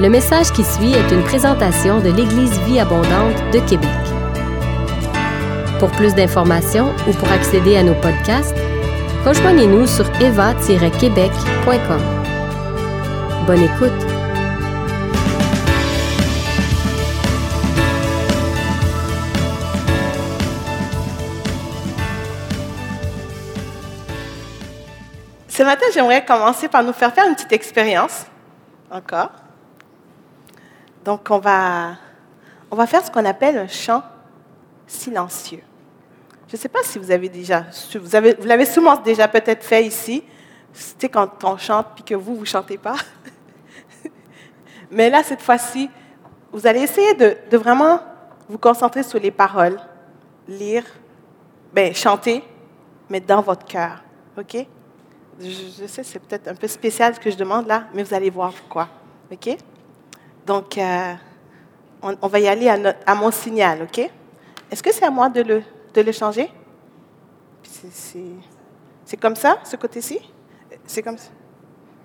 Le message qui suit est une présentation de l'Église Vie Abondante de Québec. Pour plus d'informations ou pour accéder à nos podcasts, rejoignez-nous sur eva-québec.com. Bonne écoute! Ce matin, j'aimerais commencer par nous faire faire une petite expérience, encore. Donc, on va, on va faire ce qu'on appelle un chant silencieux. Je ne sais pas si vous avez déjà, vous, avez, vous l'avez sûrement déjà peut-être fait ici. C'était quand on chante puis que vous, vous chantez pas. Mais là, cette fois-ci, vous allez essayer de, de, vraiment vous concentrer sur les paroles, lire, ben, chanter, mais dans votre cœur. OK? Je, sais, c'est peut-être un peu spécial ce que je demande là, mais vous allez voir pourquoi. OK? Donc, euh, on, va y aller à, mon signal, OK? Est-ce que c'est à moi de le, changer? C'est comme ça, ce côté-ci? C'est comme,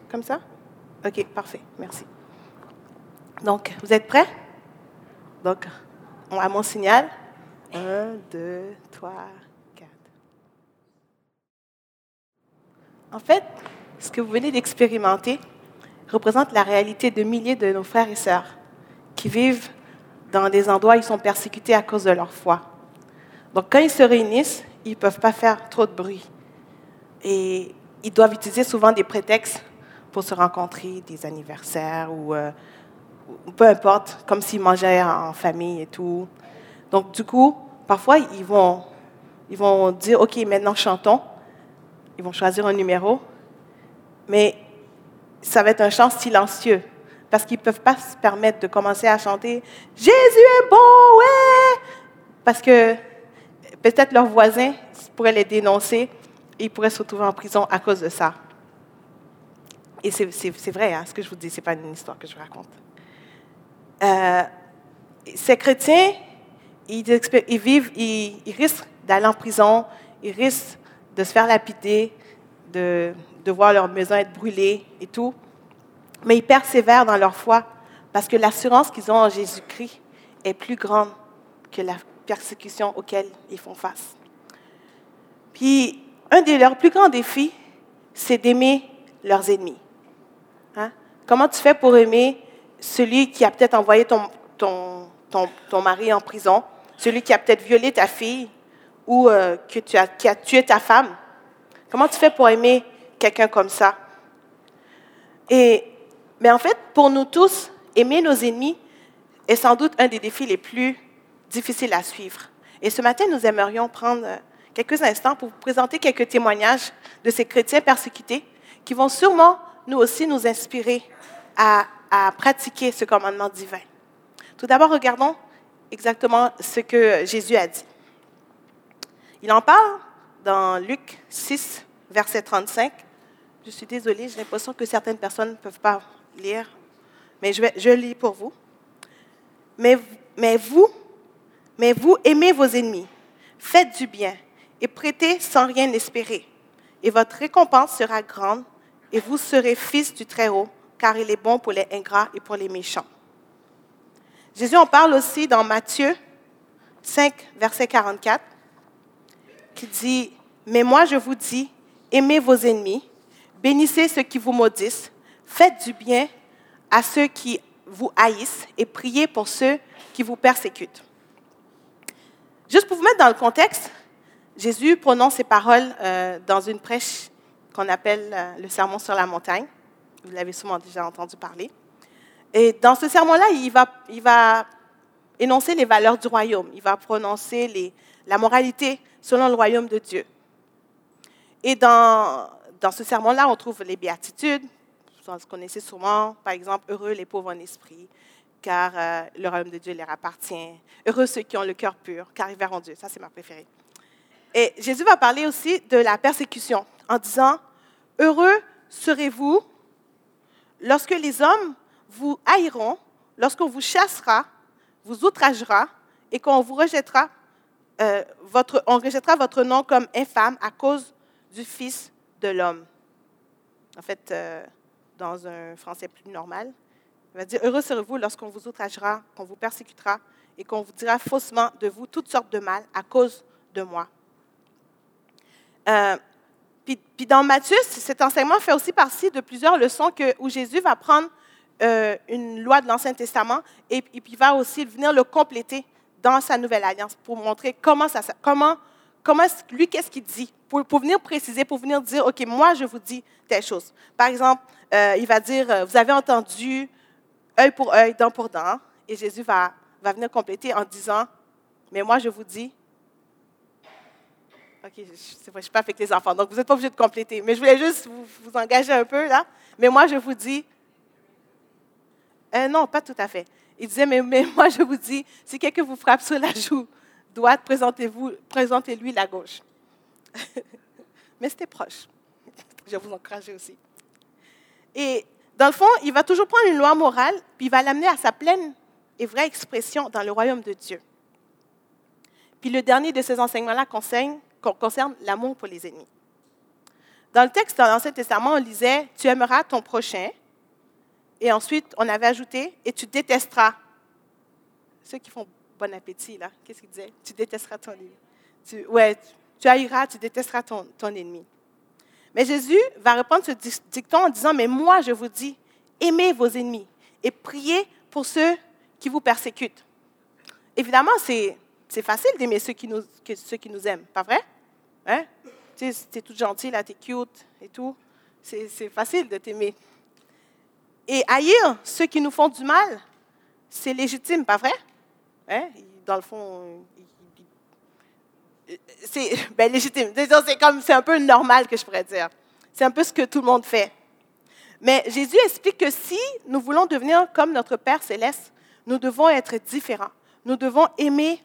comme ça? OK, parfait, merci. Donc, vous êtes prêts? Donc, à mon signal. Un, deux, trois. En fait, ce que vous venez d'expérimenter représente la réalité de milliers de nos frères et sœurs qui vivent dans des endroits où ils sont persécutés à cause de leur foi. Donc, quand ils se réunissent, ils ne peuvent pas faire trop de bruit. Et ils doivent utiliser souvent des prétextes pour se rencontrer, des anniversaires ou, euh, peu importe, comme s'ils mangeaient en famille et tout. Donc, du coup, parfois, ils vont, ils vont dire, OK, maintenant chantons ils vont choisir un numéro, mais ça va être un chant silencieux parce qu'ils ne peuvent pas se permettre de commencer à chanter Jésus est bon, ouais! Parce que peut-être leurs voisins pourraient les dénoncer et ils pourraient se retrouver en prison à cause de ça. Et c'est vrai, hein, ce que je vous dis, ce n'est pas une histoire que je raconte. Euh, ces chrétiens, ils, ils vivent, ils, ils risquent d'aller en prison, ils risquent de se faire lapider, de, de voir leur maison être brûlée et tout. Mais ils persévèrent dans leur foi parce que l'assurance qu'ils ont en Jésus-Christ est plus grande que la persécution auquel ils font face. Puis, un de leurs plus grands défis, c'est d'aimer leurs ennemis. Hein? Comment tu fais pour aimer celui qui a peut-être envoyé ton, ton, ton, ton, mari en prison, celui qui a peut-être violé ta fille, ou euh, que tu as, qui a tué ta femme? Comment tu fais pour aimer quelqu'un comme ça? Et, mais en fait, pour nous tous, aimer nos ennemis est sans doute un des défis les plus difficiles à suivre. Et ce matin, nous aimerions prendre euh, quelques instants pour vous présenter quelques témoignages de ces chrétiens persécutés qui vont sûrement, nous aussi, nous inspirer à, à pratiquer ce commandement divin. Tout d'abord, regardons exactement ce que Jésus a dit. Il en parle dans Luc 6, verset 35. Je suis désolée, j'ai l'impression que certaines personnes ne peuvent pas lire, mais je, lis pour vous. Mais, mais vous, mais vous aimez vos ennemis, faites du bien et prêtez sans rien espérer, et votre récompense sera grande, et vous serez fils du Très-Haut, car il est bon pour les ingrats et pour les méchants. Jésus en parle aussi dans Matthieu 5, verset 44 qui dit, Mais moi je vous dis, aimez vos ennemis, bénissez ceux qui vous maudissent, faites du bien à ceux qui vous haïssent et priez pour ceux qui vous persécutent. Juste pour vous mettre dans le contexte, Jésus prononce ces paroles euh, dans une prêche qu'on appelle euh, le sermon sur la montagne. Vous l'avez sûrement déjà entendu parler. Et dans ce sermon-là, il va, il va énoncer les valeurs du royaume. Il va prononcer la moralité selon le royaume de Dieu. Et dans, dans ce sermon-là, on trouve les béatitudes. Vous connaissez sûrement, par exemple, heureux les pauvres en esprit, car euh, le royaume de Dieu leur appartient. Heureux ceux qui ont le cœur pur, car ils verront Dieu. Ça, c'est ma préférée. Et Jésus va parler aussi de la persécution en disant, heureux serez-vous lorsque les hommes vous haïront, lorsqu'on vous chassera, vous outragera et qu'on vous rejettera euh, on rejettera votre nom comme infâme à cause du Fils de l'homme. En fait, euh, dans un français plus normal, Il va dire, heureux serez-vous lorsqu'on vous outragera, qu'on vous persécutera et qu'on vous dira faussement de vous toutes sortes de mal à cause de moi. Euh, puis, dans Matthieu, cet enseignement fait aussi partie de plusieurs leçons que, où Jésus va prendre euh, une loi de l'Ancien Testament et, puis il va aussi venir le compléter dans sa nouvelle alliance pour montrer comment ça, comment, comment lui, qu'est-ce qu'il dit, pour, venir préciser, pour venir dire, OK, moi, je vous dis telle chose. Par exemple, euh, il va dire, vous avez entendu œil pour œil, dent pour dent, et Jésus va, va venir compléter en disant, mais moi, je vous dis, OK, je ne suis pas avec les enfants, donc vous n'êtes pas obligé de compléter. Mais je voulais juste vous, vous, engager un peu là. Mais moi, je vous dis. Euh, non, pas tout à fait. Il disait, mais, mais, moi, je vous dis, si quelqu'un vous frappe sur la joue droite, présentez-lui la gauche. mais c'était proche. Je vous encourager aussi. Et dans le fond, il va toujours prendre une loi morale, puis il va l'amener à sa pleine et vraie expression dans le royaume de Dieu. Puis le dernier de ces enseignements-là concerne concerne l'amour pour les ennemis. Dans le texte de l'Ancien Testament, on lisait Tu aimeras ton prochain. Et ensuite, on avait ajouté Et tu détesteras. Ceux qui font bon appétit, là, qu'est-ce qu'il disait? Tu détesteras ton ennemi. Tu, ouais, tu haïras, tu détesteras ton, ton ennemi. Mais Jésus va répondre ce dicton en disant Mais moi, je vous dis, aimez vos ennemis et priez pour ceux qui vous persécutent. Évidemment, c'est c'est facile d'aimer ceux qui, nous, ceux qui nous aiment, pas vrai? Hein? Tu es toute gentille, là, es cute et tout. C'est facile de t'aimer. Et haïr ceux qui nous font du mal, c'est légitime, pas vrai? Hein? Dans le fond, c'est ben, légitime. C'est comme, c'est un peu normal que je pourrais dire. C'est un peu ce que tout le monde fait. Mais Jésus explique que si nous voulons devenir comme notre Père céleste, nous devons être différents. Nous devons aimer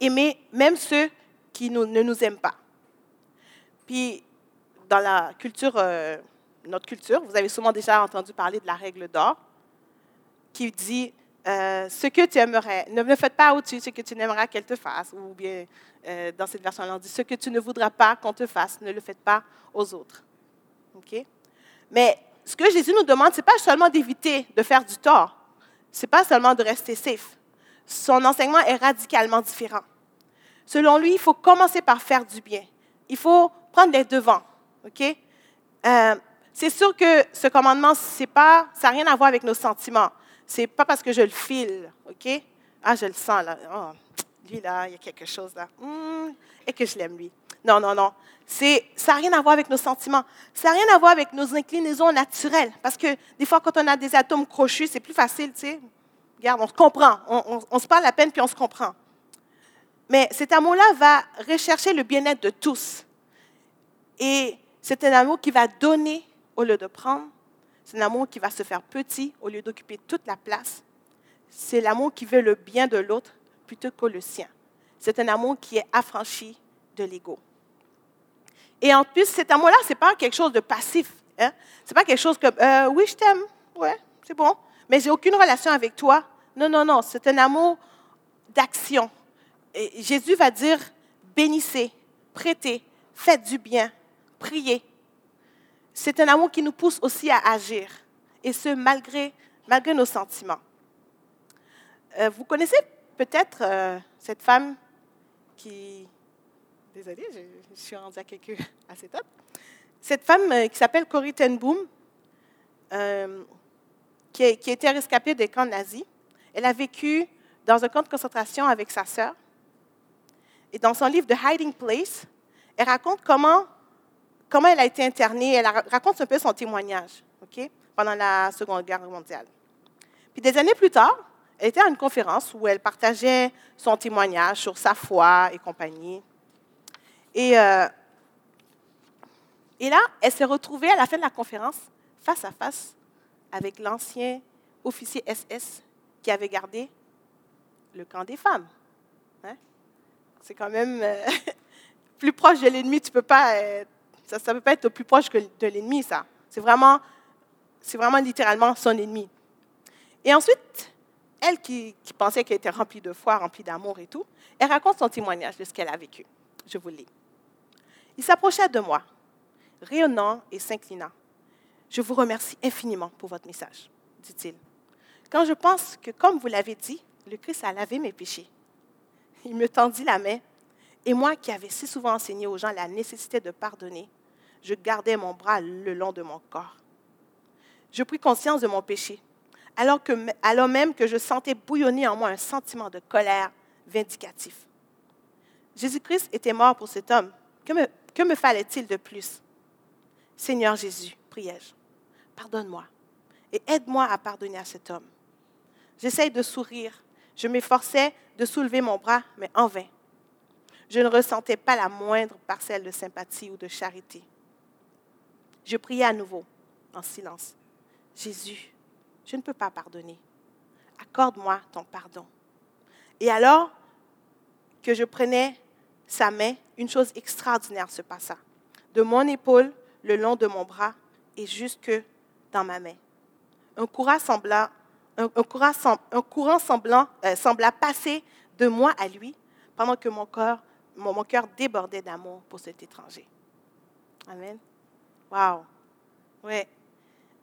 aimer même ceux qui ne nous aiment pas. Puis, dans la culture, euh, notre culture, vous avez sûrement déjà entendu parler de la règle d'or, qui dit euh, ce que tu aimerais, ne me faites pas au-dessus ce que tu n'aimeras qu'elle te fasse, ou bien euh, dans cette version-là, on dit ce que tu ne voudras pas qu'on te fasse, ne le faites pas aux autres. OK? Mais ce que Jésus nous demande, ce n'est pas seulement d'éviter de faire du tort, ce n'est pas seulement de rester safe. Son enseignement est radicalement différent. Selon lui, il faut commencer par faire du bien. Il faut prendre les devants. OK? Euh, c'est sûr que ce commandement, c'est pas, ça n'a rien à voir avec nos sentiments. C'est pas parce que je le file, OK? Ah, je le sens là. Oh, lui là, il y a quelque chose là. Hmm, et que je l'aime lui. Non, non, non. C'est, ça n'a rien à voir avec nos sentiments. Ça n'a rien à voir avec nos inclinaisons naturelles. Parce que des fois, quand on a des atomes crochus, c'est plus facile, tu sais. Regarde, on se comprend. On, on se parle la peine puis on se comprend. Mais cet amour-là va rechercher le bien-être de tous. Et c'est un amour qui va donner au lieu de prendre. C'est un amour qui va se faire petit au lieu d'occuper toute la place. C'est l'amour qui veut le bien de l'autre plutôt que le sien. C'est un amour qui est affranchi de l'ego. Et en plus, cet amour-là, ce n'est pas quelque chose de passif. Hein? Ce n'est pas quelque chose comme euh, Oui, je t'aime, ouais, c'est bon, mais j'ai aucune relation avec toi. Non, non, non, c'est un amour d'action. Jésus va dire, bénissez, prêtez, faites du bien, priez. C'est un amour qui nous pousse aussi à agir, et ce, malgré, nos sentiments. Euh, vous connaissez peut-être euh, cette femme qui... Désolée, je, suis rendue à quelques assez top. Cette femme euh, qui s'appelle Corrie ten Boom, qui, a, qui a été rescapée des camps nazis. Elle a vécu dans un camp de concentration avec sa sœur. Et dans son livre The Hiding Place, elle raconte comment, comment elle a été internée. Elle raconte un peu son témoignage pendant la Seconde Guerre mondiale. Puis des années plus tard, elle était à une conférence où elle partageait son témoignage sur sa foi et compagnie. Et, euh, et là, elle s'est retrouvée à la fin de la conférence face à face avec l'ancien officier SS qui avait gardé le camp des femmes. C'est quand même euh, plus proche de l'ennemi. Tu peux pas, ça ne peut pas être plus proche que de l'ennemi, ça. C'est vraiment, c'est vraiment littéralement son ennemi. Et ensuite, elle qui, pensait qu'elle était remplie de foi, remplie d'amour et tout, elle raconte son témoignage de ce qu'elle a vécu. Je vous lis. Il s'approcha de moi, rayonnant et s'inclinant. Je vous remercie infiniment pour votre message. dit-il. Quand je pense que, comme vous l'avez dit, le Christ a lavé mes péchés. Il me tendit la main, et moi qui avais si souvent enseigné aux gens la nécessité de pardonner, je gardais mon bras le long de mon corps. Je pris conscience de mon péché, alors, même que je sentais bouillonner en moi un sentiment de colère vindicatif. Jésus-Christ était mort pour cet homme. Que me, que me fallait-il de plus? Seigneur Jésus, priai-je, pardonne-moi et aide-moi à pardonner à cet homme. J'essaye de sourire. Je m'efforçais de soulever mon bras, mais en vain. Je ne ressentais pas la moindre parcelle de sympathie ou de charité. Je priais à nouveau, en silence. Jésus, je ne peux pas pardonner. Accorde-moi ton pardon. Et alors que je prenais sa main, une chose extraordinaire se passa. De mon épaule, le long de mon bras et jusque dans ma main. Un courant sembla, un, courant, semblant, euh, sembla passer de moi à lui pendant que mon mon, mon cœur débordait d'amour pour cet étranger. Amen. Wow. Ouais.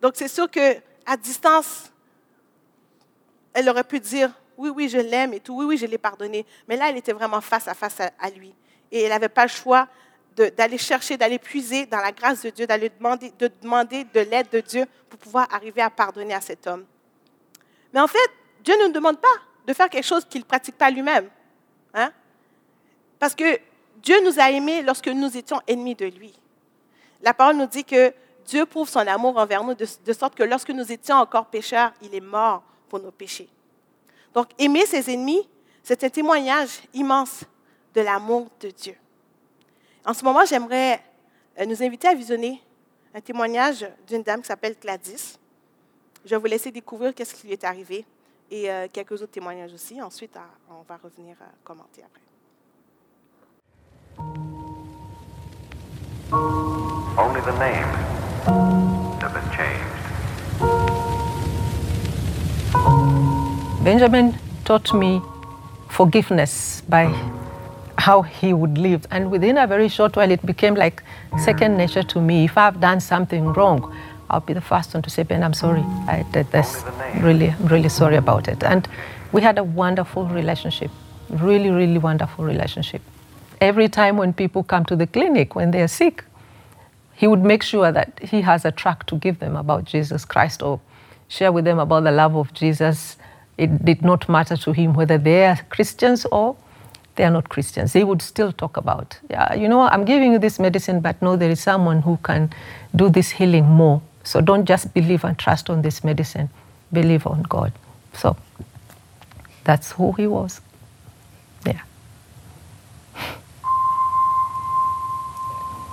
Donc c'est sûr que à distance, elle aurait pu dire oui, oui, je l'aime et tout, oui, oui, je l'ai pardonné. Mais là, elle était vraiment face à face à, lui. Et elle n'avait pas le choix d'aller chercher, d'aller puiser dans la grâce de Dieu, d'aller demander de, demander de l'aide de Dieu pour pouvoir arriver à pardonner à cet homme. Mais en fait, Dieu ne nous demande pas de faire quelque chose qu'il ne pratique pas lui-même. Hein? Parce que Dieu nous a aimés lorsque nous étions ennemis de lui. La parole nous dit que Dieu prouve son amour envers nous de, sorte que lorsque nous étions encore pécheurs, il est mort pour nos péchés. Donc, aimer ses ennemis, c'est un témoignage immense de l'amour de Dieu. En ce moment, j'aimerais euh, nous inviter à visionner un témoignage d'une dame qui s'appelle Gladys. Je vais vous laisser découvrir qu'est-ce qui lui est arrivé et euh, quelques autres témoignages aussi. Ensuite, on va revenir commenter après. Have been changed. Benjamin taught me forgiveness by how he would live. And within a very short while, it became like second nature to me. If I've done something wrong, I'll be the first one to say, Ben, I'm sorry. I did this. Really, I'm really sorry about it. And we had a wonderful relationship. Really, really wonderful relationship. Every time when people come to the clinic when they're sick, he would make sure that he has a track to give them about Jesus Christ or share with them about the love of Jesus it did not matter to him whether they are Christians or they are not Christians. He would still talk about, yeah, you know, I'm giving you this medicine, but no, there is someone who can do this healing more. So don't just believe and trust on this medicine, believe on God. So that's who he was. Yeah.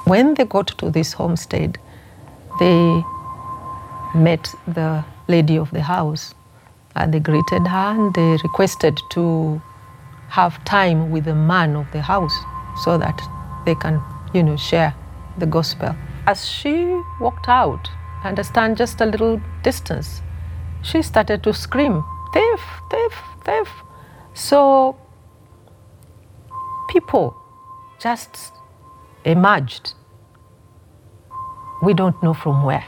When they got to this homestead, they met the lady of the house and they greeted her and they requested to have time with the man of the house so that they can, you know, share the gospel. As she walked out and stand just a little distance, she started to scream, thief, thief, thief. So people just emerged. We don't know from where,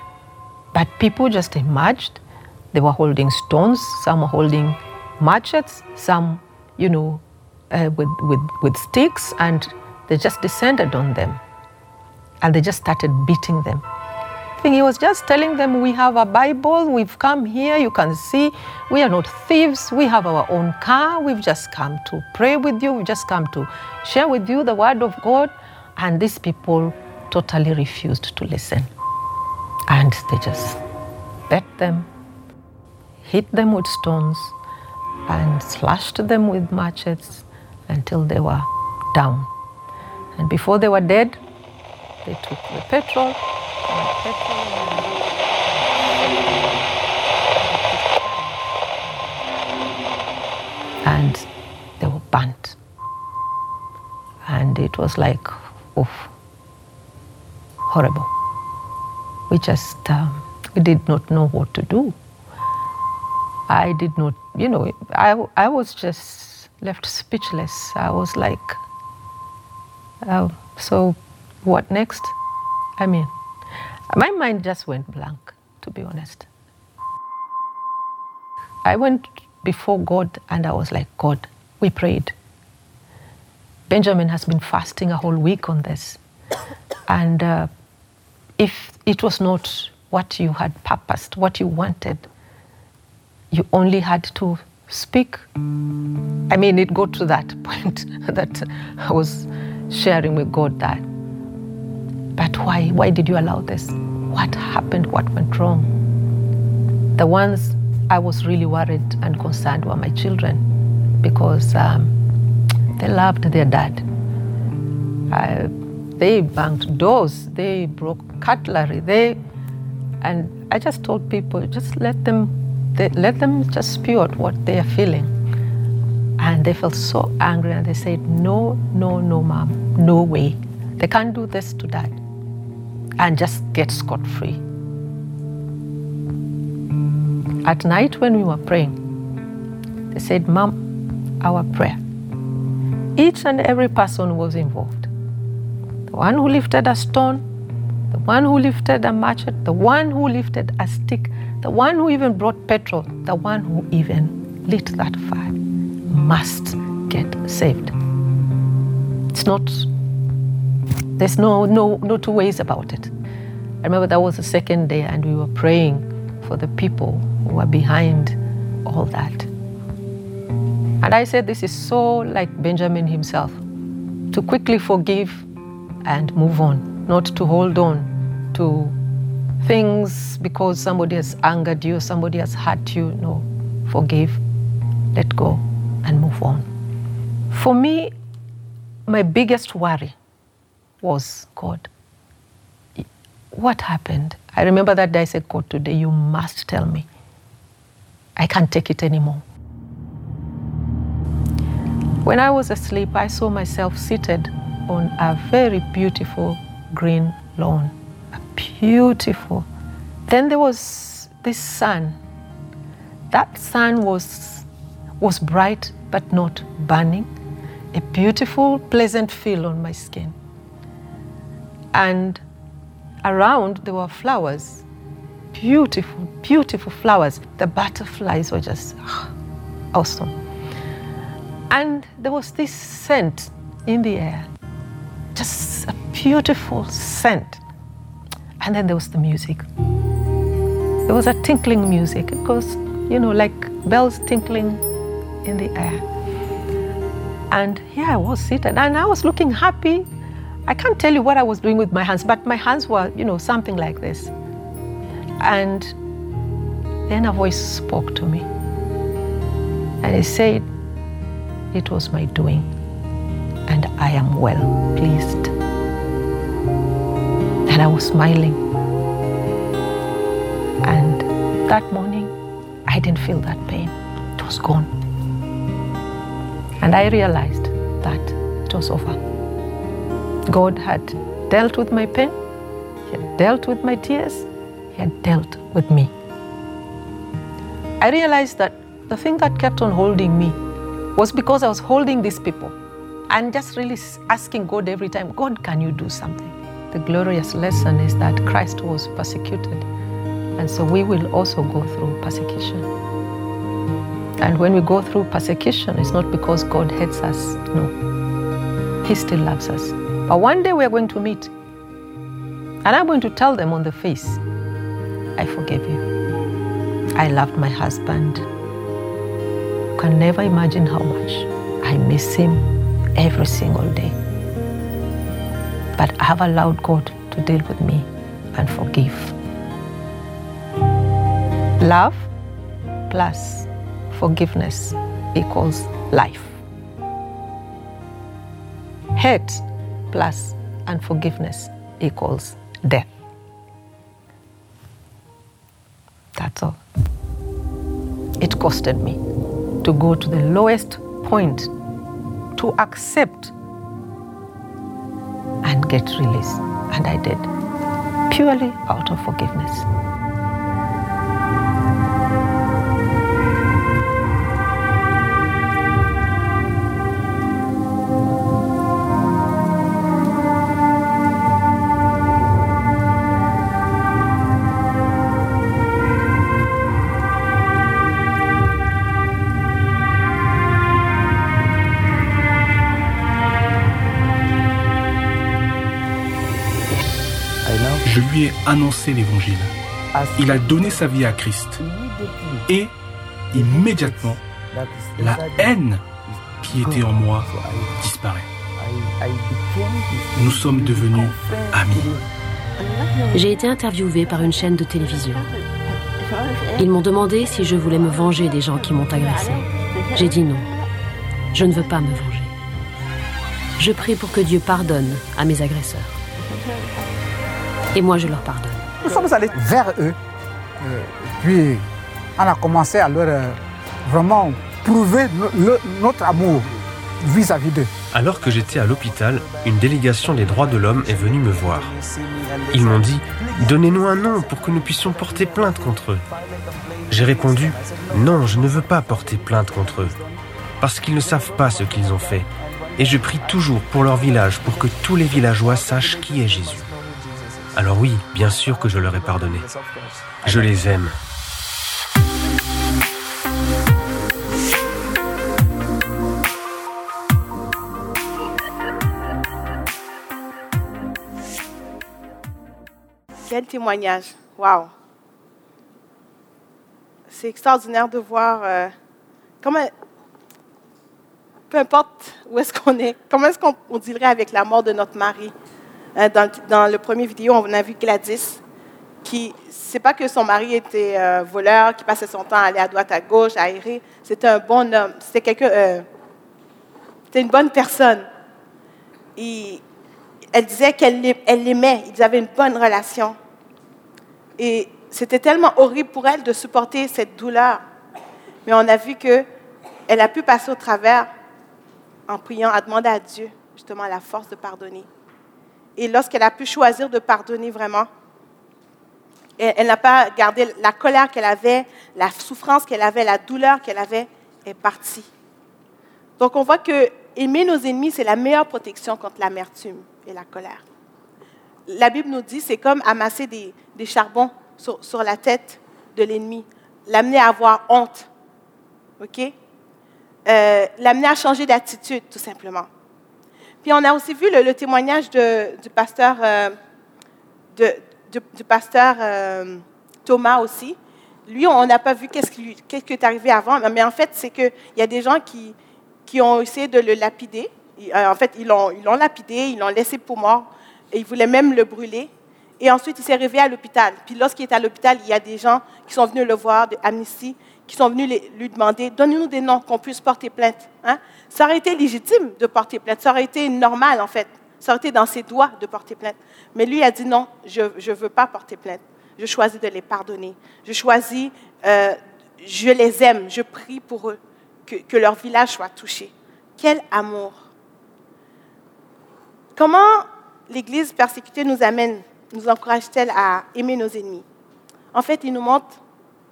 but people just emerged they were holding stones, some were holding machetes, some, you know, uh, with, with, with sticks, and they just descended on them. And they just started beating them. I think he was just telling them, We have a Bible, we've come here, you can see, we are not thieves, we have our own car, we've just come to pray with you, we've just come to share with you the Word of God. And these people totally refused to listen. And they just beat them, hit them with stones, and slashed them with machetes until they were down. And before they were dead, they took the petrol, and, the petrol and they were burnt. And it was like, oof, horrible. We just um, we did not know what to do. I did not, you know, I, I was just left speechless. I was like, uh, so what next? I mean, my mind just went blank, to be honest. I went before God and I was like, God, we prayed. Benjamin has been fasting a whole week on this. And uh, if it was not what you had purposed, what you wanted, you only had to speak. I mean, it got to that point that I was sharing with God that. But why? Why did you allow this? What happened? What went wrong? The ones I was really worried and concerned were my children because um, they loved their dad. They banged doors, they broke cutlery, they, and I just told people, just let them, they, let them just spew out what they are feeling. And they felt so angry and they said, no, no, no, mom, no way. They can't do this to dad and just get scot free. At night when we were praying, they said, Mom, our prayer. Each and every person was involved. The one who lifted a stone, the one who lifted a machete, the one who lifted a stick, the one who even brought petrol, the one who even lit that fire must get saved. It's not, there's no, no, no two ways about it. I remember that was the second day, and we were praying for the people who were behind all that. And I said, This is so like Benjamin himself to quickly forgive and move on, not to hold on to things because somebody has angered you, somebody has hurt you. No, forgive, let go, and move on. For me, my biggest worry was God. What happened? I remember that day I said, God, today you must tell me. I can't take it anymore. When I was asleep, I saw myself seated on a very beautiful green lawn. A beautiful. Then there was this sun. That sun was, was bright but not burning. A beautiful, pleasant feel on my skin. And around there were flowers. Beautiful, beautiful flowers. The butterflies were just ah, awesome. And there was this scent in the air just a beautiful scent. And then there was the music. There was a tinkling music. It goes, you know, like bells tinkling in the air. And here I was seated, and I was looking happy. I can't tell you what I was doing with my hands, but my hands were, you know, something like this. And then a voice spoke to me. And it said, It was my doing and I am well pleased. And I was smiling. And that morning, I didn't feel that pain. It was gone. And I realized that it was over. God had dealt with my pain, He had dealt with my tears, He had dealt with me. I realized that the thing that kept on holding me was because I was holding these people and just really asking God every time, God, can you do something? The glorious lesson is that Christ was persecuted, and so we will also go through persecution. And when we go through persecution, it's not because God hates us, no. He still loves us. But one day we are going to meet, and I'm going to tell them on the face, I forgive you. I loved my husband. You can never imagine how much I miss him every single day. But I have allowed God to deal with me and forgive. Love plus forgiveness equals life. Hate plus unforgiveness equals death. That's all. It costed me to go to the lowest point to accept and get release. And I did, purely out of forgiveness. Annoncer l'évangile. Il a donné sa vie à Christ. Et immédiatement, la haine qui était en moi disparaît. Nous sommes devenus amis. J'ai été interviewée par une chaîne de télévision. Ils m'ont demandé si je voulais me venger des gens qui m'ont agressé. J'ai dit non. Je ne veux pas me venger. Je prie pour que Dieu pardonne à mes agresseurs. Et moi, je leur pardonne. Nous sommes allés vers eux. Euh, puis, on a commencé à leur euh, vraiment prouver notre amour vis-à-vis d'eux. Alors que j'étais à l'hôpital, une délégation des droits de l'homme est venue me voir. Ils m'ont dit Donnez-nous un nom pour que nous puissions porter plainte contre eux. J'ai répondu Non, je ne veux pas porter plainte contre eux, parce qu'ils ne savent pas ce qu'ils ont fait. Et je prie toujours pour leur village pour que tous les villageois sachent qui est Jésus. Alors oui, bien sûr que je leur ai pardonné. Je les aime. Quel témoignage. Waouh. C'est extraordinaire de voir euh, comment, peu importe où est-ce qu'on est, comment est-ce qu'on dirait avec la mort de notre mari. Euh, dans, dans, le premier vidéo, on a vu Gladys, qui, c'est pas que son mari était euh, voleur, qui passait son temps à aller à droite, à gauche, à errer. C'était un bon homme. C'était quelqu'un, euh, c'était une bonne personne. Elle disait qu'elle l'aimait. Ils avaient une bonne relation. Et c'était tellement horrible pour elle de supporter cette douleur. Mais on a vu que elle a pu passer au travers en priant, à demander à Dieu justement la force de pardonner. Et lorsqu'elle a pu choisir de pardonner vraiment, elle, n'a pas gardé la colère qu'elle avait, la souffrance qu'elle avait, la douleur qu'elle avait, est partie. Donc on voit que aimer nos ennemis, c'est la meilleure protection contre l'amertume et la colère. La Bible nous dit, c'est comme amasser des, charbons sur, la tête de l'ennemi, l'amener à avoir honte. OK? Euh, l'amener à changer d'attitude, tout simplement. Puis on a aussi vu le, témoignage du pasteur, euh, du pasteur euh, Thomas aussi. Lui, on n'a pas vu qu'est-ce qui, est arrivé avant, mais en fait, c'est qu'il y a des gens qui, qui ont essayé de le lapider. Euh, en fait, ils l'ont, ils l'ont lapidé, ils l'ont laissé pour mort, et ils voulaient même le brûler. Et ensuite, il s'est réveillé à l'hôpital. Puis lorsqu'il est à l'hôpital, il y a des gens qui sont venus le voir, de Amnesty, qui sont venus lui demander, donnez-nous des noms qu'on puisse porter plainte. Hein? Ça aurait été légitime de porter plainte, ça aurait été normal en fait, ça aurait été dans ses doigts de porter plainte. Mais lui a dit non, je ne veux pas porter plainte, je choisis de les pardonner, je choisis, euh, je les aime, je prie pour eux, que, que leur village soit touché. Quel amour. Comment l'Église persécutée nous amène, nous encourage-t-elle à aimer nos ennemis? En fait, il nous montre,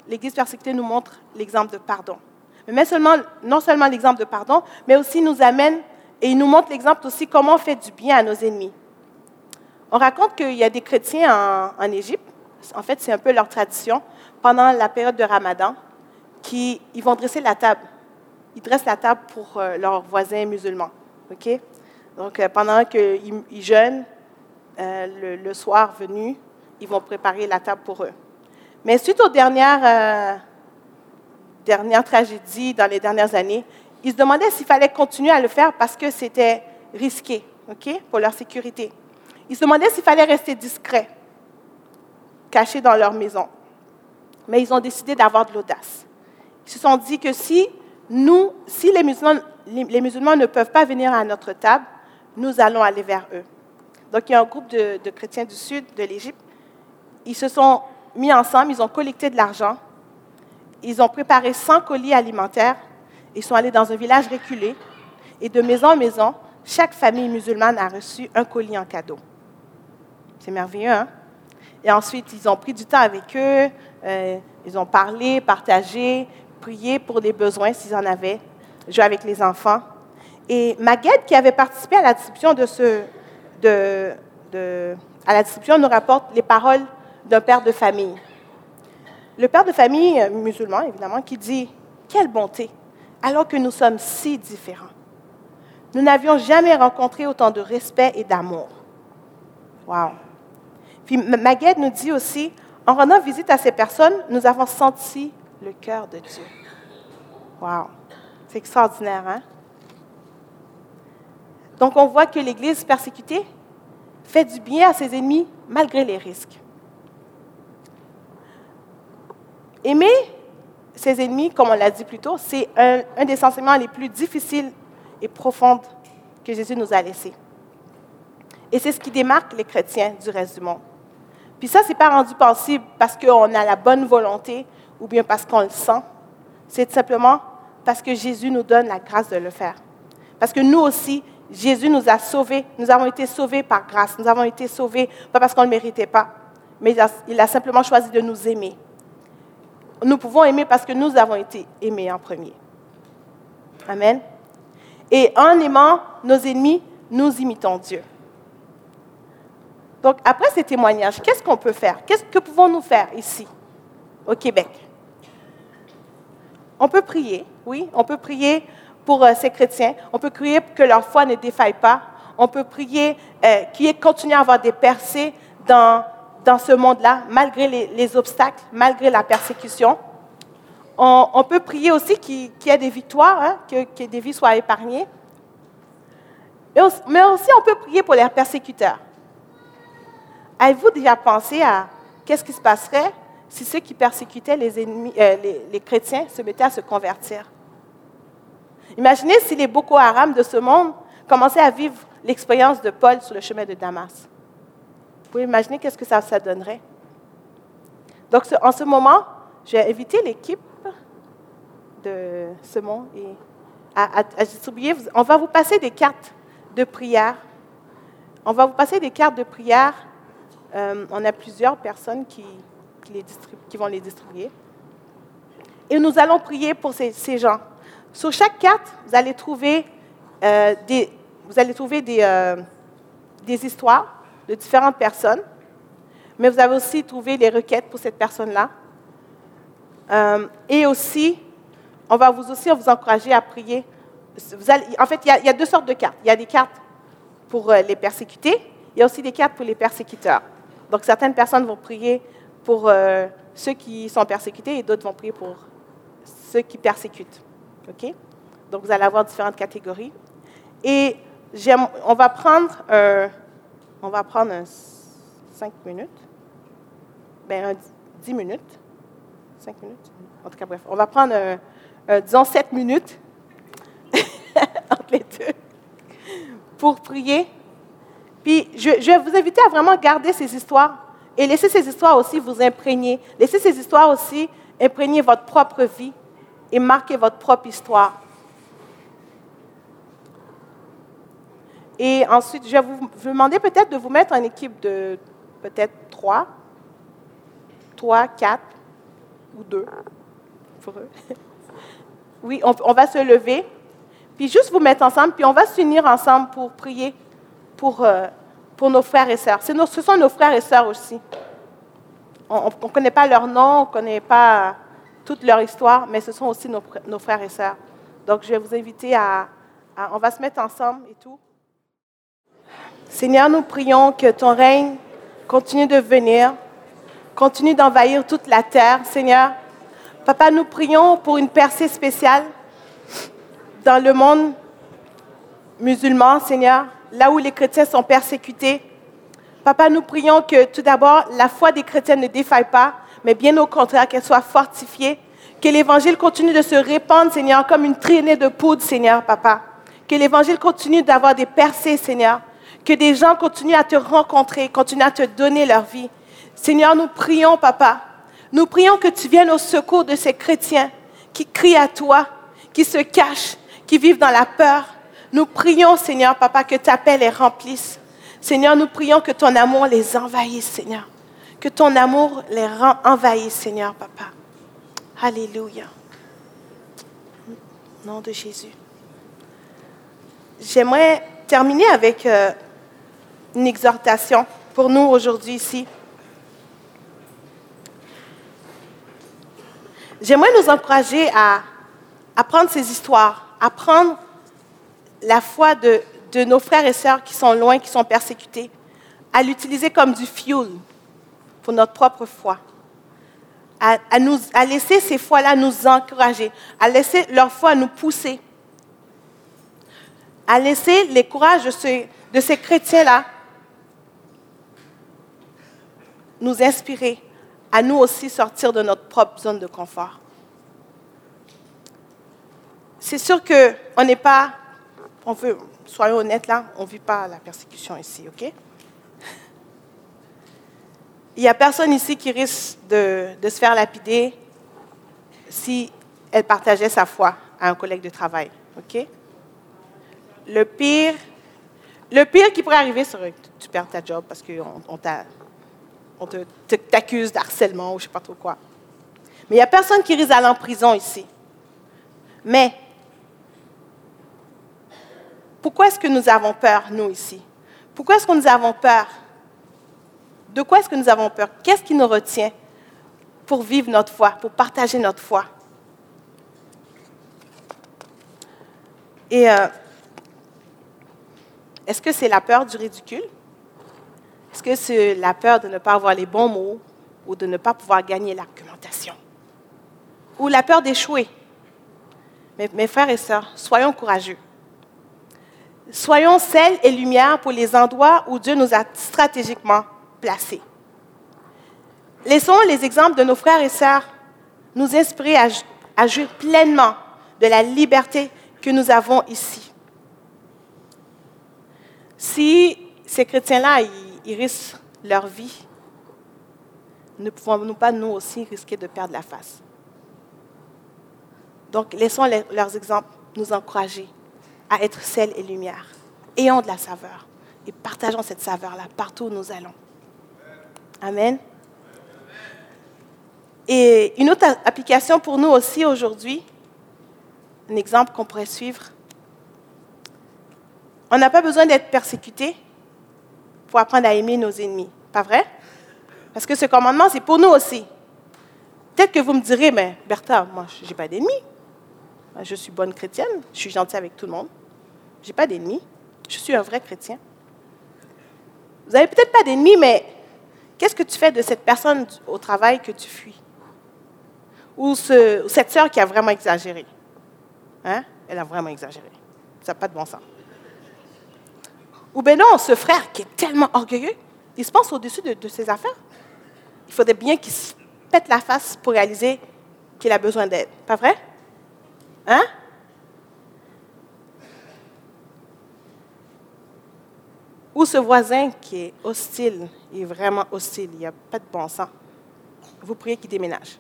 l'Église persécutée nous montre l'exemple de pardon mais non seulement l'exemple de pardon, mais aussi nous amène et il nous montre l'exemple aussi comment on fait du bien à nos ennemis. On raconte qu'il y a des chrétiens en, Égypte, en fait c'est un peu leur tradition, pendant la période de Ramadan, qui ils vont dresser la table. Ils dressent la table pour euh, leurs voisins musulmans. ok? Donc euh, pendant qu'ils jeûnent, euh, le, soir venu, ils vont préparer la table pour eux. Mais suite aux dernières dernière tragédie dans les dernières années, ils se demandaient s'il fallait continuer à le faire parce que c'était risqué ok, pour leur sécurité. Ils se demandaient s'il fallait rester discret, caché dans leur maison. Mais ils ont décidé d'avoir de l'audace. Ils se sont dit que si nous, si les musulmans, les musulmans ne peuvent pas venir à notre table, nous allons aller vers eux. Donc il y a un groupe de chrétiens du sud de l'Égypte. Ils se sont mis ensemble, ils ont collecté de l'argent ils ont préparé 100 colis alimentaires. Ils sont allés dans un village reculé. Et de maison en maison, chaque famille musulmane a reçu un colis en cadeau. C'est merveilleux, hein? Et ensuite, ils ont pris du temps avec eux. Euh, ils ont parlé, partagé, prié pour des besoins s'ils en avaient, joué avec les enfants. Et Maguette, qui avait participé à la distribution de ce, de, de, à la distribution, nous rapporte les paroles d'un père de famille le père de famille musulman, évidemment, qui dit Quelle bonté, alors que nous sommes si différents. Nous n'avions jamais rencontré autant de respect et d'amour. Wow. Puis Maguette nous dit aussi, en rendant visite à ces personnes, nous avons senti le cœur de Dieu. Wow, c'est extraordinaire, hein? Donc on voit que l'Église persécutée fait du bien à ses ennemis malgré les risques. Aimer ses ennemis, comme on l'a dit plus tôt, c'est un, des enseignements les plus difficiles et profonds que Jésus nous a laissés. Et c'est ce qui démarque les chrétiens du reste du monde. Puis ça, ce n'est pas rendu possible parce qu'on a la bonne volonté ou bien parce qu'on le sent. C'est simplement parce que Jésus nous donne la grâce de le faire. Parce que nous aussi, Jésus nous a sauvés. Nous avons été sauvés par grâce. Nous avons été sauvés pas parce qu'on ne le méritait pas, mais il a simplement choisi de nous aimer. Nous pouvons aimer parce que nous avons été aimés en premier. Amen. Et en aimant nos ennemis, nous imitons Dieu. Donc, après ces témoignages, qu'est-ce qu'on peut faire? Qu'est-ce que pouvons-nous faire ici, au Québec? On peut prier, oui, on peut prier pour euh, ces chrétiens. On peut prier que leur foi ne défaille pas. On peut prier euh, qu'ils continuent à avoir des percées dans, dans ce monde-là, malgré les, obstacles, malgré la persécution. On, peut prier aussi qu'il y ait des victoires, hein, que, des vies soient épargnées. Mais aussi, on peut prier pour les persécuteurs. Avez-vous déjà pensé à qu'est-ce qui se passerait si ceux qui persécutaient les, euh, les, chrétiens se mettaient à se convertir? Imaginez si les Boko Haram de ce monde commençaient à vivre l'expérience de Paul sur le chemin de Damas. Pouvez imaginer qu'est-ce que ça, ça donnerait. Donc, en ce moment, je vais inviter l'équipe de ce monde et à, distribuer. On va vous passer des cartes de prière. On va vous passer des cartes de prière euh, on a plusieurs personnes qui, vont les distribuer. Et nous allons prier pour ces, gens. Sur chaque carte, vous allez trouver, euh, des, vous allez trouver euh, des, histoires de différentes personnes, mais vous avez aussi trouvé les requêtes pour cette personne-là. et aussi, on va vous aussi vous encourager à prier. en fait, il y, a, deux sortes de cartes. Il y a des cartes pour les persécutés, il y a aussi des cartes pour les persécuteurs. Donc certaines personnes vont prier pour euh, ceux qui sont persécutés et d'autres vont prier pour ceux qui persécutent. OK? Donc vous allez avoir différentes catégories. Et on va prendre, on va prendre 5 minutes, ben 10 minutes, 5 minutes, en tout cas bref, on va prendre, disons, 7 minutes entre les deux pour prier puis je, vais vous inviter à vraiment garder ces histoires et laisser ces histoires aussi vous imprégner. Laissez ces histoires aussi imprégner votre propre vie et marquer votre propre histoire. Et ensuite, je vais vous, demander peut-être de vous mettre en équipe de peut-être trois, trois, quatre ou deux. Oui, on, va se lever, puis juste vous mettre ensemble, puis on va s'unir ensemble pour prier pour, euh, pour nos frères et sœurs. ce sont nos frères et sœurs aussi. On ne connaît pas leur nom, on ne connaît pas toute leur histoire, mais ce sont aussi nos, nos, frères et sœurs. Donc, je vais vous inviter à, On va se mettre ensemble et tout. Seigneur, nous prions que ton règne continue de venir, continue d'envahir toute la terre, Seigneur. Papa, nous prions pour une percée spéciale dans le monde musulman, Seigneur là où les chrétiens sont persécutés. Papa, nous prions que tout d'abord, la foi des chrétiens ne défaille pas, mais bien au contraire, qu'elle soit fortifiée. Que l'évangile continue de se répandre, Seigneur, comme une traînée de poudre, Seigneur, papa. Que l'évangile continue d'avoir des percées, Seigneur. Que des gens continuent à te rencontrer, continuent à te donner leur vie. Seigneur, nous prions, papa. Nous prions que tu viennes au secours de ces chrétiens qui crient à toi, qui se cachent, qui vivent dans la peur, nous prions, Seigneur, Papa, que ta paix les remplisse. Seigneur, nous prions que ton amour les envahisse, Seigneur. Que ton amour les rend envahis, Seigneur, Papa. Alléluia. Nom de Jésus. J'aimerais terminer avec euh, une exhortation pour nous aujourd'hui ici. J'aimerais nous encourager à, à prendre ces histoires, à prendre la foi de, nos frères et sœurs qui sont loin, qui sont persécutés, à l'utiliser comme du fuel, pour notre propre foi. À, laisser ces foi-là nous encourager, à laisser leur foi nous pousser, à laisser les courages de ces chrétiens-là nous inspirer à nous aussi sortir de notre propre zone de confort. C'est sûr qu'on n'est pas, on veut, soyons honnêtes là, on ne vit pas la persécution ici, ok? Il n'y a personne ici qui risque de, se faire lapider si elle partageait sa foi à un collègue de travail, ok? Le pire, le pire qui pourrait arriver serait que tu perds ta job parce qu'on on, on t'accuse d'harcèlement ou je ne sais pas trop quoi. Mais il n'y a personne qui risque d'aller en prison ici. Mais pourquoi est-ce que nous avons peur, nous ici? Pourquoi est-ce que nous avons peur? De quoi est-ce que nous avons peur? Qu'est-ce qui nous retient pour vivre notre foi, pour partager notre foi? Et euh, est-ce que c'est la peur du ridicule? Est-ce que c'est la peur de ne pas avoir les bons mots ou de ne pas pouvoir gagner l'argumentation? Ou la peur d'échouer? Mes, mes frères et sœurs, soyons courageux. Soyons sel et lumière pour les endroits où Dieu nous a stratégiquement placés. Laissons les exemples de nos frères et sœurs nous inspirer à, à jouir pleinement de la liberté que nous avons ici. Si ces chrétiens-là, ils, risquent leur vie, ne pouvons-nous pas, nous aussi, risquer de perdre la face? Donc, laissons leurs exemples nous encourager à être sel et lumière. Ayons de la saveur et partageons cette saveur-là partout où nous allons. Amen. Et une autre application pour nous aussi aujourd'hui, un exemple qu'on pourrait suivre, on n'a pas besoin d'être persécuté pour apprendre à aimer nos ennemis. Pas vrai? Parce que ce commandement, c'est pour nous aussi. Peut-être que vous me direz, mais Bertha, moi, je n'ai pas d'ennemis. Je suis bonne chrétienne, je suis gentille avec tout le monde. Je n'ai pas d'ennemis. Je suis un vrai chrétien. Vous n'avez peut-être pas d'ennemis, mais qu'est-ce que tu fais de cette personne au travail que tu fuis? Ou cette sœur qui a vraiment exagéré? Hein? Elle a vraiment exagéré. Ça n'a pas de bon sens. Ou bien non, ce frère qui est tellement orgueilleux, il se pense au-dessus de, ses affaires. Il faudrait bien qu'il se pète la face pour réaliser qu'il a besoin d'aide. Pas vrai? Hein? Ou ce voisin qui est hostile, il est vraiment hostile, il n'y a pas de bon sens. Vous priez qu'il déménage.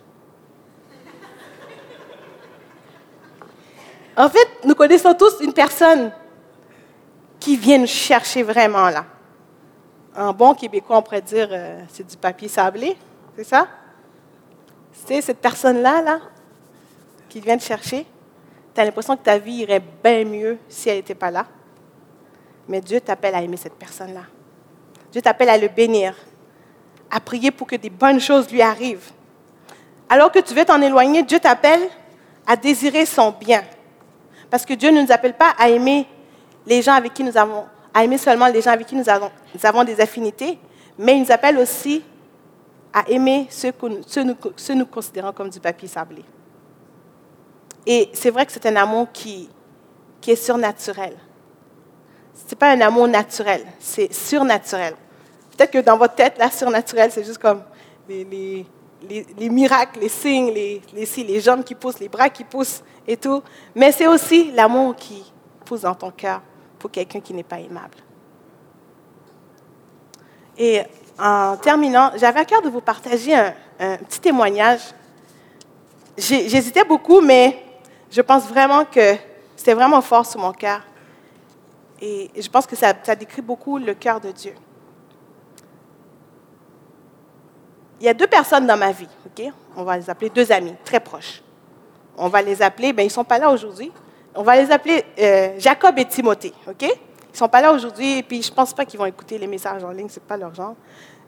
En fait, nous connaissons tous une personne qui vient nous chercher vraiment là. En bon québécois, on pourrait dire euh, c'est du papier sablé, c'est ça? C'est cette personne-là, là, qui vient te chercher. Tu as l'impression que ta vie irait bien mieux si elle n'était pas là. Mais Dieu t'appelle à aimer cette personne-là. Dieu t'appelle à le bénir, à prier pour que des bonnes choses lui arrivent. Alors que tu veux t'en éloigner, Dieu t'appelle à désirer son bien. Parce que Dieu ne nous appelle pas à aimer les gens avec qui nous avons, à aimer seulement les gens avec qui nous avons, des affinités, mais il nous appelle aussi à aimer ceux que nous, ceux nous considérons comme du papier sablé. Et c'est vrai que c'est un amour qui, qui est surnaturel. Ce n'est pas un amour naturel, c'est surnaturel. Peut-être que dans votre tête, là, surnaturel, c'est juste comme les, les, les, les, miracles, les signes, les, les, les jambes qui poussent, les bras qui poussent et tout. Mais c'est aussi l'amour qui pousse dans ton cœur pour quelqu'un qui n'est pas aimable. Et en terminant, j'avais à cœur de vous partager un, petit témoignage. J'hésitais beaucoup, mais je pense vraiment que c'était vraiment fort sur mon cœur. Et je pense que ça, décrit beaucoup le cœur de Dieu. Il y a deux personnes dans ma vie, ok? On va les appeler deux amis, très proches. On va les appeler, ben ils ne sont pas là aujourd'hui, on va les appeler euh, Jacob et Timothée, OK? Ils sont pas là aujourd'hui, et puis je pense pas qu'ils vont écouter les messages en ligne, ce n'est pas leur genre.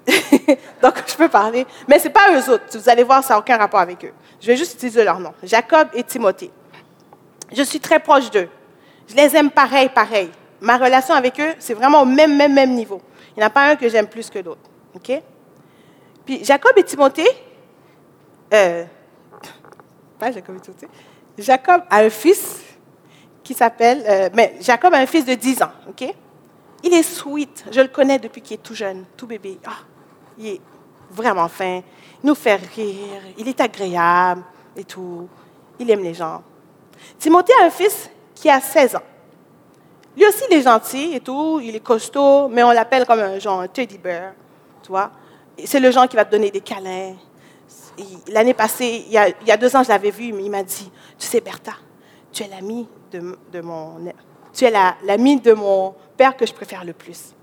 Donc, je peux parler. Mais ce n'est pas eux autres. Vous allez voir, ça n'a aucun rapport avec eux. Je vais juste utiliser leur nom. Jacob et Timothée. Je suis très proche d'eux. Je les aime pareil, pareil. Ma relation avec eux, c'est vraiment au même, même, même niveau. Il n'y en a pas un que j'aime plus que l'autre. OK? Puis Jacob et Timothée, euh, pas Jacob et Timothée, Jacob a un fils qui s'appelle, euh, mais Jacob a un fils de 10 ans, ok? Il est sweet, je le connais depuis qu'il est tout jeune, tout bébé. Ah, il est vraiment fin, il nous fait rire, il est agréable et tout, il aime les gens. Timothée a un fils qui a 16 ans. Lui aussi, il est gentil et tout, il est costaud, mais on l'appelle comme un genre un teddy bear, tu vois. C'est le genre qui va te donner des câlins. L'année passée, il y, a, il y, a, deux ans, je l'avais vu, il m'a dit, tu sais, Bertha, tu es l'ami de, mon, tu es l'ami de mon père que je préfère le plus.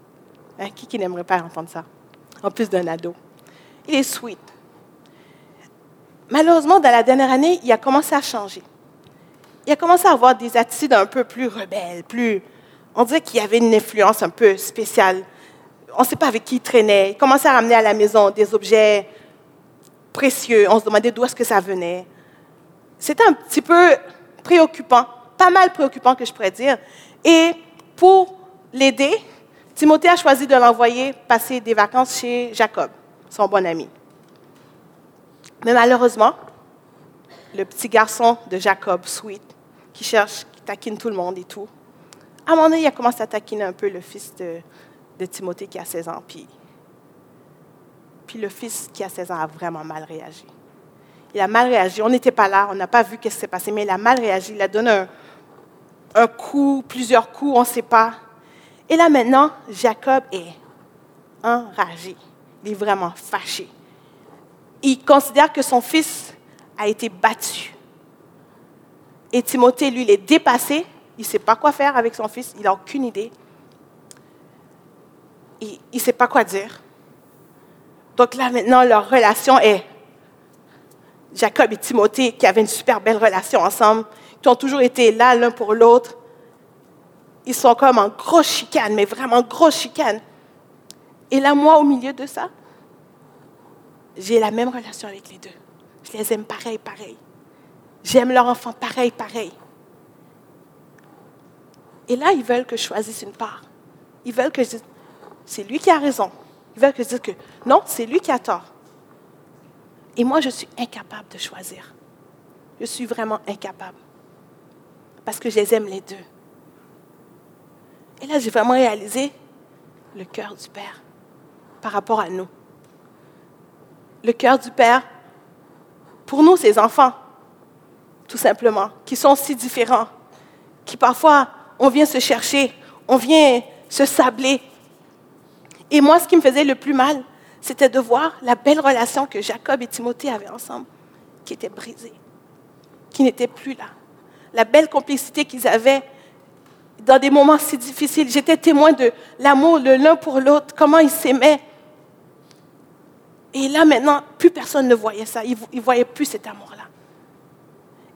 Hein, qui, qui n'aimerait pas entendre ça? En plus d'un ado. Il est sweet. Malheureusement, dans la dernière année, il a commencé à changer. Il a commencé à avoir des attitudes un peu plus rebelles, plus... On dirait qu'il y avait une influence un peu spéciale. On ne sait pas avec qui il traînait. Il commençait à ramener à la maison des objets précieux. On se demandait d'où est-ce que ça venait. C'était un petit peu préoccupant, pas mal préoccupant que je pourrais dire. Et pour l'aider, Timothée a choisi de l'envoyer passer des vacances chez Jacob, son bon ami. Mais malheureusement, le petit garçon de Jacob, Sweet, qui cherche, qui taquine tout le monde et tout, à un moment donné, il a commencé à taquiner un peu le fils de, Timothée qui a 16 ans. Puis, puis le fils qui a 16 ans a vraiment mal réagi. Il a mal réagi. On n'était pas là, on n'a pas vu ce qui s'est passé, mais il a mal réagi. Il a donné un, un coup, plusieurs coups, on ne sait pas. Et là maintenant, Jacob est enragé. Il est vraiment fâché. Il considère que son fils a été battu. Et Timothée, lui, il est dépassé. Il ne sait pas quoi faire avec son fils. Il n'a aucune idée. Il ne sait pas quoi dire. Donc là, maintenant, leur relation est Jacob et Timothée, qui avaient une super belle relation ensemble, qui ont toujours été là l'un pour l'autre. Ils sont comme en grosse chicane, mais vraiment grosse chicane. Et là, moi, au milieu de ça, j'ai la même relation avec les deux. Je les aime pareil, pareil. J'aime leur enfant pareil, pareil. Et là, ils veulent que je choisisse une part. Ils veulent que je dise, c'est lui qui a raison. Ils veulent que je dise que non, c'est lui qui a tort. Et moi, je suis incapable de choisir. Je suis vraiment incapable. Parce que je les aime les deux. Et là, j'ai vraiment réalisé le cœur du Père par rapport à nous. Le cœur du Père pour nous, ces enfants, tout simplement, qui sont si différents, qui parfois, on vient se chercher, on vient se sabler. Et moi, ce qui me faisait le plus mal, c'était de voir la belle relation que Jacob et Timothée avaient ensemble, qui était brisée, qui n'était plus là. La belle complicité qu'ils avaient dans des moments si difficiles. J'étais témoin de l'amour de l'un pour l'autre, comment ils s'aimaient. Et là, maintenant, plus personne ne voyait ça. Ils ne voyaient plus cet amour-là.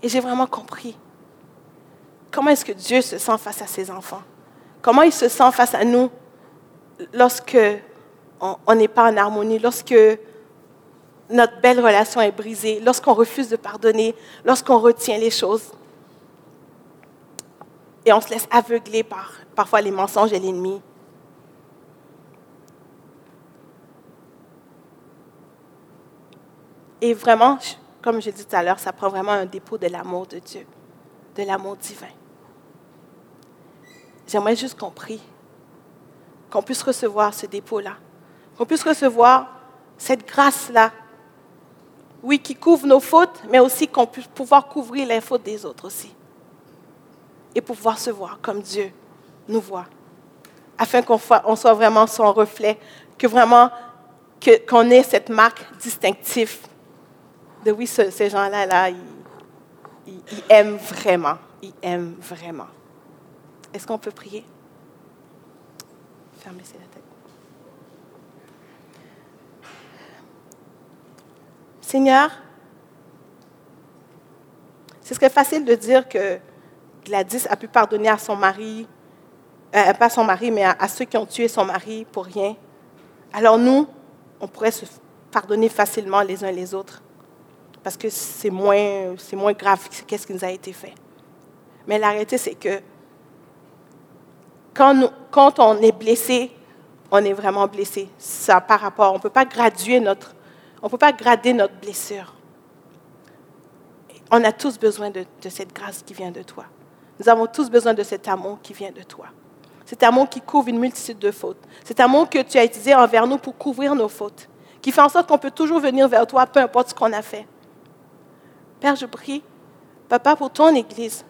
Et j'ai vraiment compris comment est-ce que Dieu se sent face à ses enfants. Comment il se sent face à nous lorsque on n'est pas en harmonie, lorsque notre belle relation est brisée, lorsqu'on refuse de pardonner, lorsqu'on retient les choses. Et on se laisse aveugler par parfois les mensonges et l'ennemi. Et vraiment, comme je dit tout à l'heure, ça prend vraiment un dépôt de l'amour de Dieu, de l'amour divin. J'aimerais juste qu'on prie, qu'on puisse recevoir ce dépôt-là, qu'on puisse recevoir cette grâce-là, oui, qui couvre nos fautes, mais aussi qu'on puisse pouvoir couvrir les fautes des autres aussi. Et pouvoir se voir comme Dieu nous voit, afin qu'on soit vraiment son reflet, que vraiment qu'on ait cette marque distinctive de oui, ces gens-là, là, ils, aiment vraiment. Ils aiment vraiment. Est-ce qu'on peut prier? Fermez la tête. Seigneur, ce serait facile de dire que Gladys a pu pardonner à son mari, euh, pas à son mari, mais à, ceux qui ont tué son mari pour rien. Alors nous, on pourrait se pardonner facilement les uns les autres parce que c'est moins, moins grave qu'est-ce qui nous a été fait. Mais la réalité, c'est que quand, on est blessé, on est vraiment blessé. Ça par rapport, on ne peut pas graduer notre, On peut pas grader notre blessure. On a tous besoin de cette grâce qui vient de toi. Nous avons tous besoin de cet amour qui vient de toi. Cet amour qui couvre une multitude de fautes. Cet amour que tu as utilisé envers nous pour couvrir nos fautes. Qui fait en sorte qu'on peut toujours venir vers toi, peu importe ce qu'on a fait. Père, je prie, Papa, pour ton Église,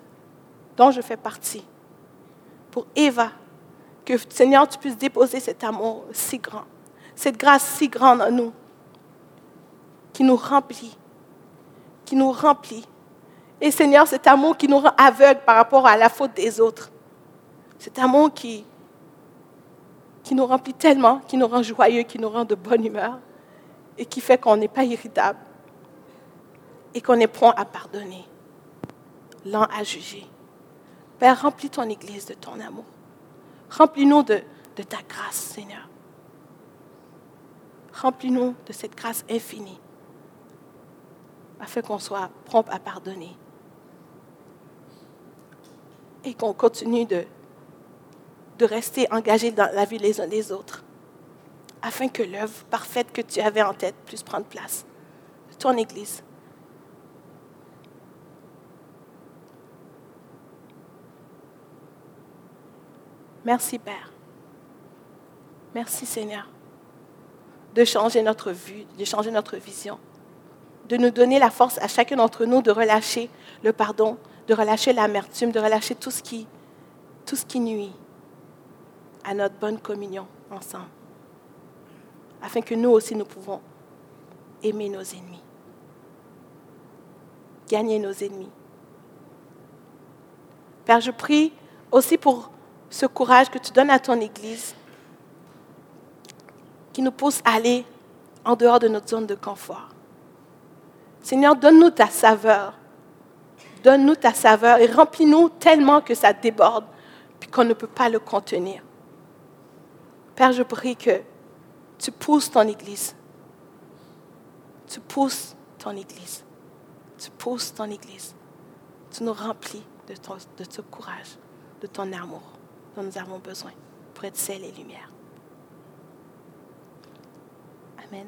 dont je fais partie, pour Eva, que Seigneur, tu puisses déposer cet amour si grand, cette grâce si grande en nous, qui nous remplit, qui nous remplit. Et Seigneur, cet amour qui nous rend aveugles par rapport à la faute des autres. Cet amour qui, qui nous remplit tellement, qui nous rend joyeux, qui nous rend de bonne humeur et qui fait qu'on n'est pas irritable et qu'on est prompt à pardonner, lent à juger. Père, remplis ton Église de ton amour. Remplis-nous de, de ta grâce, Seigneur. Remplis-nous de cette grâce infinie afin qu'on soit prompt à pardonner et qu'on continue de, de rester engagé dans la vie les uns des autres, afin que l'œuvre parfaite que tu avais en tête puisse prendre place ton Église. Merci Père. Merci Seigneur de changer notre vue, de changer notre vision, de nous donner la force à chacun d'entre nous de relâcher le pardon, de relâcher l'amertume, de relâcher tout ce qui, nuit à notre bonne communion ensemble, afin que nous aussi nous pouvons aimer nos ennemis, gagner nos ennemis. Père, je prie aussi pour ce courage que tu donnes à ton Église, qui nous pousse à aller en dehors de notre zone de confort. Seigneur, donne-nous ta saveur. Donne-nous ta saveur et remplis-nous tellement que ça déborde, puis qu'on ne peut pas le contenir. Père, je prie que tu pousses ton Église. Tu pousses ton Église. Tu pousses ton Église. Tu nous remplis de, ton, courage, de ton amour dont nous avons besoin pour être sel et lumière. Amen.